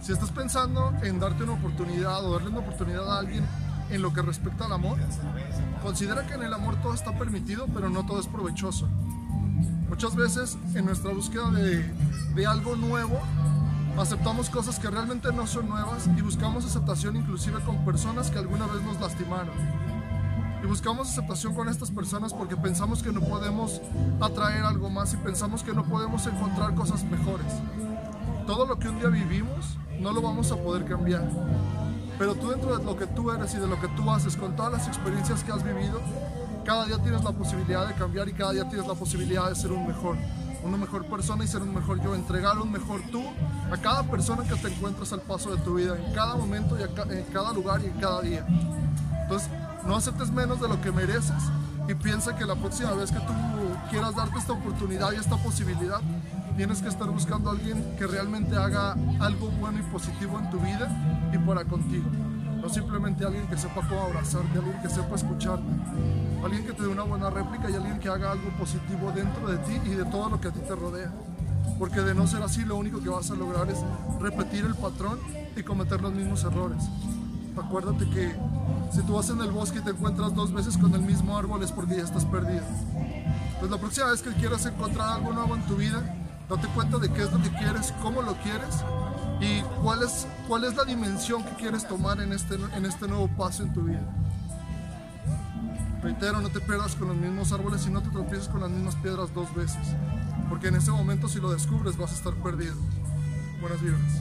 Si estás pensando en darte una oportunidad o darle una oportunidad a alguien en lo que respecta al amor, considera que en el amor todo está permitido, pero no todo es provechoso. Muchas veces en nuestra búsqueda de, de algo nuevo, aceptamos cosas que realmente no son nuevas y buscamos aceptación inclusive con personas que alguna vez nos lastimaron. Y buscamos aceptación con estas personas porque pensamos que no podemos atraer algo más y pensamos que no podemos encontrar cosas mejores. Todo lo que un día vivimos no lo vamos a poder cambiar. Pero tú dentro de lo que tú eres y de lo que tú haces, con todas las experiencias que has vivido, cada día tienes la posibilidad de cambiar y cada día tienes la posibilidad de ser un mejor, una mejor persona y ser un mejor yo, entregar un mejor tú a cada persona que te encuentras al paso de tu vida, en cada momento y en cada lugar y en cada día. Entonces, no aceptes menos de lo que mereces y piensa que la próxima vez que tú quieras darte esta oportunidad y esta posibilidad, tienes que estar buscando a alguien que realmente haga algo bueno y positivo en tu vida y para contigo. No simplemente alguien que sepa cómo abrazarte, alguien que sepa escucharte, alguien que te dé una buena réplica y alguien que haga algo positivo dentro de ti y de todo lo que a ti te rodea. Porque de no ser así, lo único que vas a lograr es repetir el patrón y cometer los mismos errores. Acuérdate que si tú vas en el bosque y te encuentras dos veces con el mismo árbol es porque ya estás perdido. Pues la próxima vez que quieras encontrar algo nuevo en tu vida, date cuenta de qué es lo que quieres, cómo lo quieres y cuál es, cuál es la dimensión que quieres tomar en este, en este nuevo paso en tu vida. Reitero, no te pierdas con los mismos árboles y no te tropieces con las mismas piedras dos veces, porque en ese momento si lo descubres vas a estar perdido. Buenas vibras.